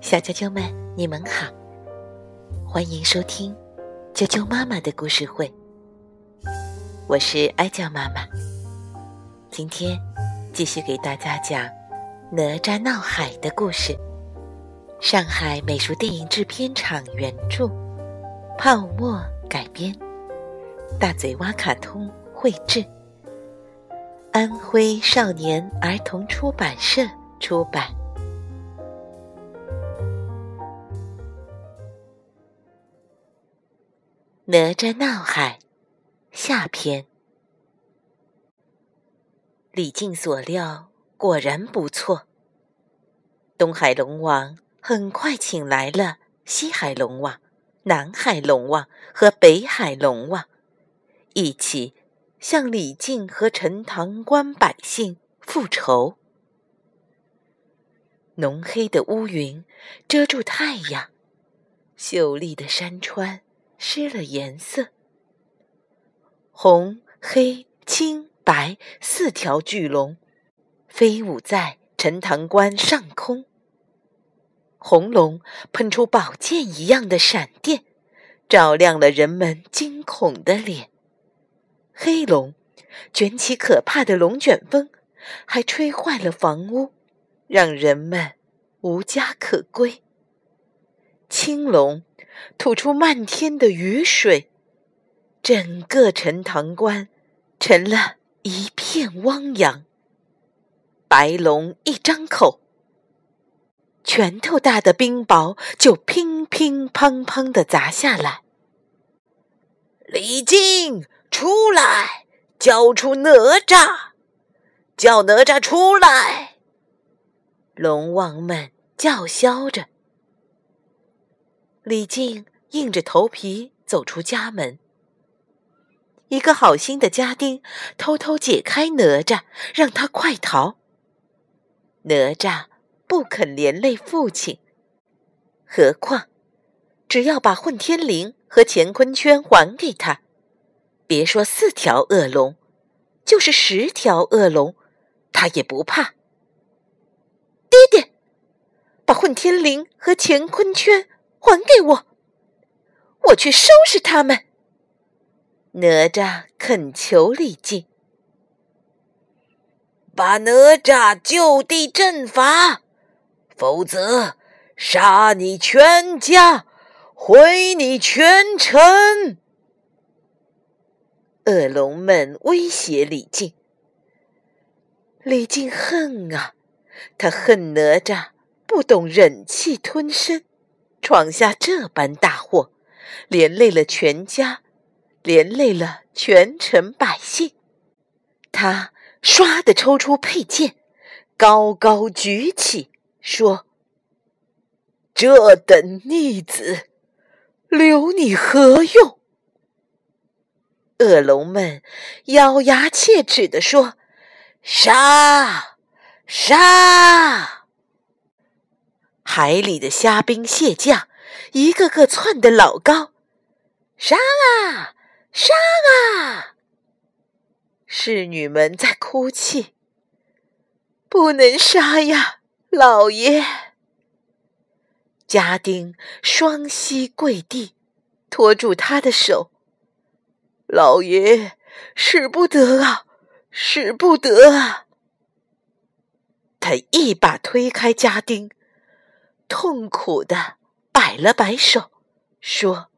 小啾啾们，你们好，欢迎收听啾啾妈妈的故事会。我是哀娇妈妈，今天继续给大家讲《哪吒闹海》的故事。上海美术电影制片厂原著，泡沫改编，大嘴蛙卡通绘制，安徽少年儿童出版社出版。哪吒闹海下篇，李靖所料果然不错。东海龙王很快请来了西海龙王、南海龙王和北海龙王，一起向李靖和陈塘关百姓复仇。浓黑的乌云遮住太阳，秀丽的山川。失了颜色，红、黑、青、白四条巨龙飞舞在陈塘关上空。红龙喷出宝剑一样的闪电，照亮了人们惊恐的脸；黑龙卷起可怕的龙卷风，还吹坏了房屋，让人们无家可归。青龙。吐出漫天的雨水，整个陈塘关成了一片汪洋。白龙一张口，拳头大的冰雹就乒乒乓乓的砸下来。李靖，出来，交出哪吒，叫哪吒出来！龙王们叫嚣着。李靖硬着头皮走出家门。一个好心的家丁偷偷解开哪吒，让他快逃。哪吒不肯连累父亲，何况只要把混天绫和乾坤圈还给他，别说四条恶龙，就是十条恶龙，他也不怕。爹爹，把混天绫和乾坤圈。还给我，我去收拾他们。哪吒恳求李靖：“把哪吒就地正法，否则杀你全家，毁你全城。”恶龙们威胁李靖。李靖恨啊，他恨哪吒不懂忍气吞声。闯下这般大祸，连累了全家，连累了全城百姓。他唰的抽出佩剑，高高举起，说：“这等逆子，留你何用？”恶龙们咬牙切齿地说：“杀！杀！”海里的虾兵蟹将，一个个窜得老高，杀啊杀啊！侍女们在哭泣，不能杀呀，老爷！家丁双膝跪地，托住他的手，老爷使不得啊，使不得啊！他一把推开家丁。痛苦的摆了摆手，说：“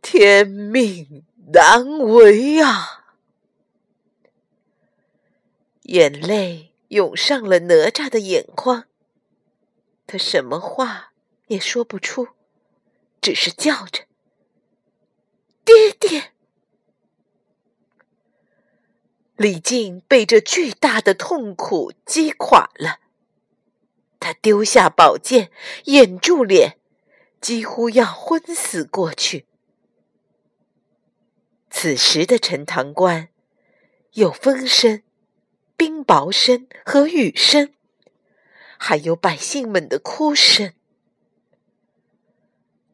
天命难违啊！”眼泪涌上了哪吒的眼眶，他什么话也说不出，只是叫着：“爹爹！”李靖被这巨大的痛苦击垮了。他丢下宝剑，掩住脸，几乎要昏死过去。此时的陈塘关，有风声、冰雹声和雨声，还有百姓们的哭声。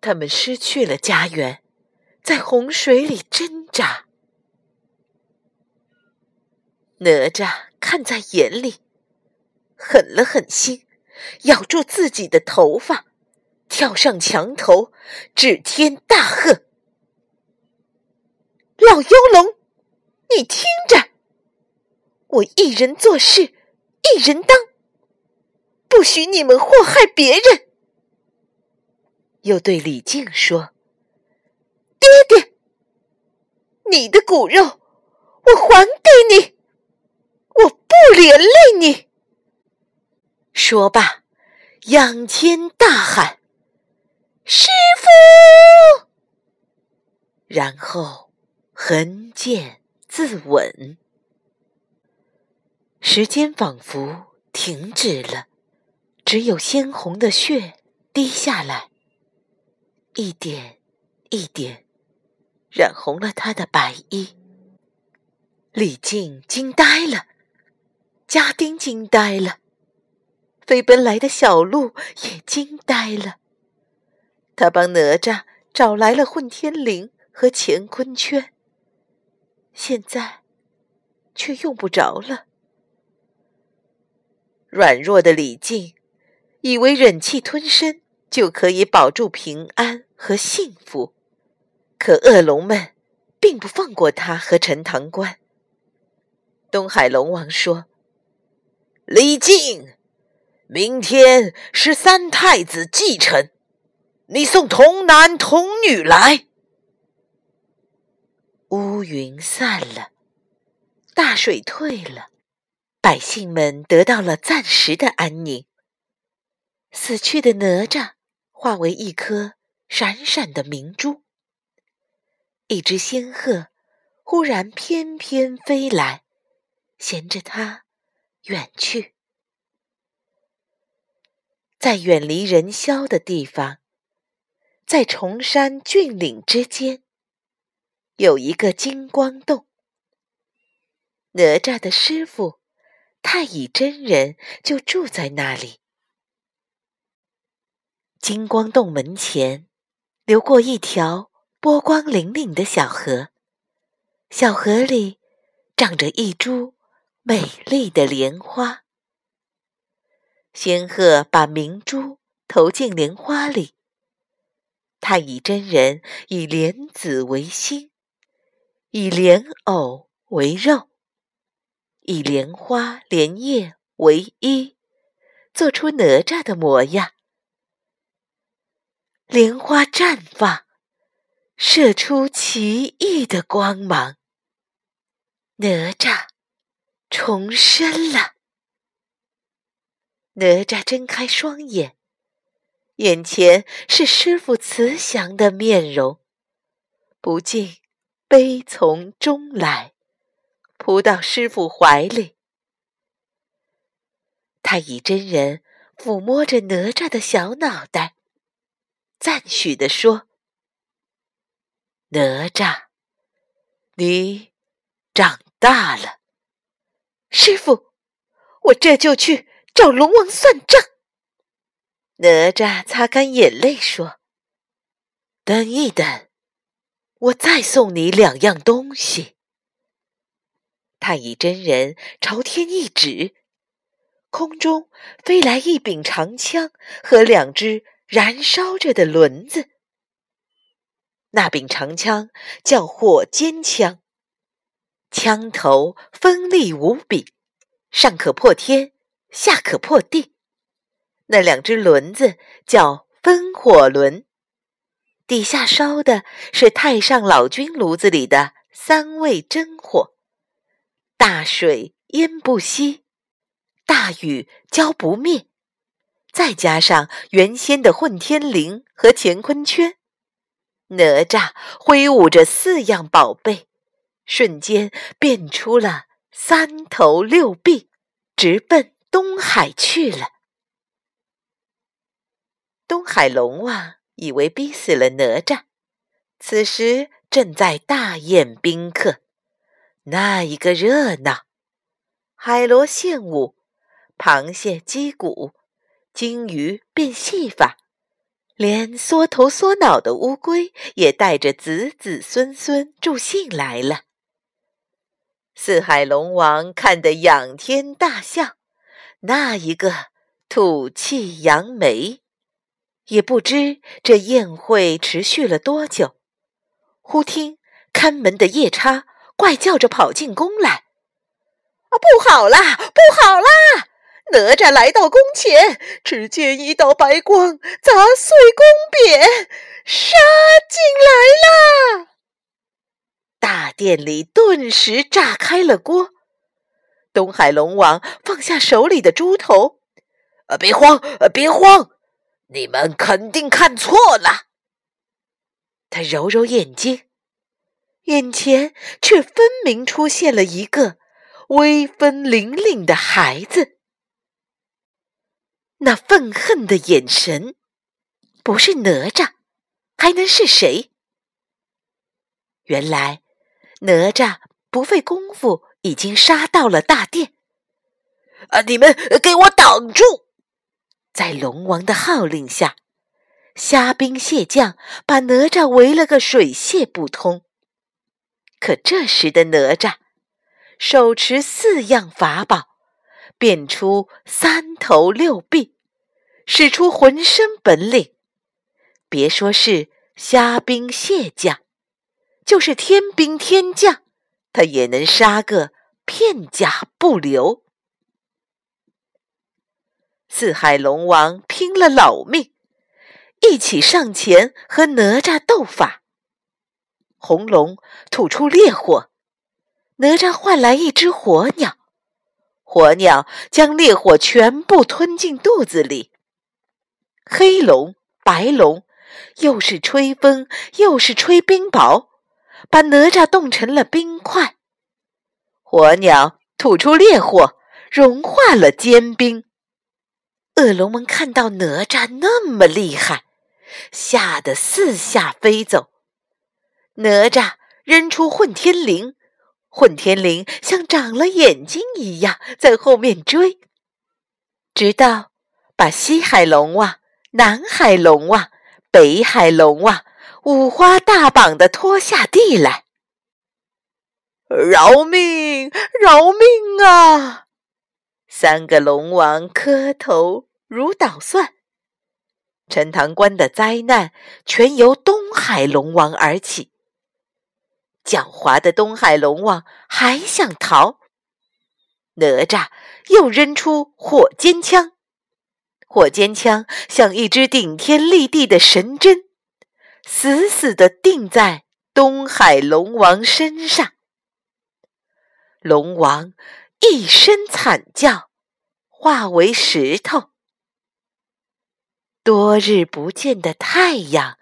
他们失去了家园，在洪水里挣扎。哪吒看在眼里。狠了狠心，咬住自己的头发，跳上墙头，指天大喝：“老幽龙，你听着，我一人做事一人当，不许你们祸害别人。”又对李靖说：“爹爹，你的骨肉我还给你，我不连累你。”说罢，仰天大喊：“师傅！”然后横剑自刎。时间仿佛停止了，只有鲜红的血滴下来。一点一点染红了他的白衣。李靖惊呆了，家丁惊呆了，飞奔来的小鹿也惊呆了。他帮哪吒找来了混天绫和乾坤圈，现在却用不着了。软弱的李靖以为忍气吞声。就可以保住平安和幸福，可恶龙们并不放过他和陈塘关。东海龙王说：“李靖，明天是三太子继承，你送童男童女来。”乌云散了，大水退了，百姓们得到了暂时的安宁。死去的哪吒。化为一颗闪闪的明珠，一只仙鹤忽然翩翩飞来，衔着它远去。在远离人霄的地方，在崇山峻岭之间，有一个金光洞。哪吒的师傅太乙真人就住在那里。金光洞门前，流过一条波光粼粼的小河，小河里长着一株美丽的莲花。仙鹤把明珠投进莲花里，太乙真人以莲子为心，以莲藕为肉，以莲花莲叶为衣，做出哪吒的模样。莲花绽放，射出奇异的光芒。哪吒重生了。哪吒睁开双眼，眼前是师傅慈祥的面容，不禁悲从中来，扑到师傅怀里。太乙真人抚摸着哪吒的小脑袋。赞许地说：“哪吒，你长大了。师傅，我这就去找龙王算账。”哪吒擦干眼泪说：“等一等，我再送你两样东西。”太乙真人朝天一指，空中飞来一柄长枪和两只。燃烧着的轮子，那柄长枪叫火尖枪，枪头锋利无比，尚可破天，下可破地。那两只轮子叫风火轮，底下烧的是太上老君炉子里的三味真火，大水淹不熄，大雨浇不灭。再加上原先的混天绫和乾坤圈，哪吒挥舞着四样宝贝，瞬间变出了三头六臂，直奔东海去了。东海龙王以为逼死了哪吒，此时正在大宴宾客，那一个热闹，海螺现舞，螃蟹击鼓。金鱼变戏法，连缩头缩脑的乌龟也带着子子孙孙助兴来了。四海龙王看得仰天大笑，那一个吐气扬眉。也不知这宴会持续了多久，忽听看门的夜叉怪叫着跑进宫来：“啊，不好啦，不好啦！哪吒来到宫前，只见一道白光砸碎宫匾，杀进来啦！大殿里顿时炸开了锅。东海龙王放下手里的猪头：“呃，别慌，呃，别慌。”你们肯定看错了。他揉揉眼睛，眼前却分明出现了一个威风凛凛的孩子。那愤恨的眼神，不是哪吒，还能是谁？原来哪吒不费功夫已经杀到了大殿。啊！你们给我挡住！在龙王的号令下，虾兵蟹将把哪吒围了个水泄不通。可这时的哪吒手持四样法宝，变出三头六臂，使出浑身本领。别说是虾兵蟹将，就是天兵天将，他也能杀个片甲不留。四海龙王拼了老命，一起上前和哪吒斗法。红龙吐出烈火，哪吒换来一只火鸟，火鸟将烈火全部吞进肚子里。黑龙、白龙又是吹风又是吹冰雹，把哪吒冻成了冰块。火鸟吐出烈火，融化了坚冰。恶龙们看到哪吒那么厉害，吓得四下飞走。哪吒扔出混天绫，混天绫像长了眼睛一样在后面追，直到把西海龙王、南海龙王、北海龙王五花大绑的拖下地来。饶命！饶命啊！三个龙王磕头。如捣蒜，陈塘关的灾难全由东海龙王而起。狡猾的东海龙王还想逃，哪吒又扔出火尖枪，火尖枪像一支顶天立地的神针，死死地钉在东海龙王身上。龙王一声惨叫，化为石头。多日不见的太阳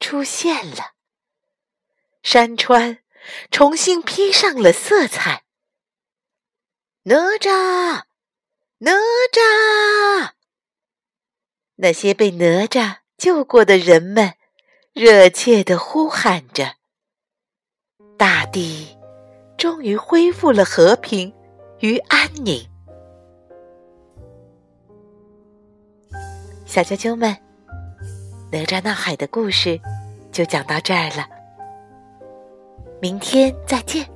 出现了，山川重新披上了色彩。哪吒，哪吒！那些被哪吒救过的人们热切的呼喊着。大地终于恢复了和平与安宁。小啾啾们，哪吒闹海的故事就讲到这儿了。明天再见。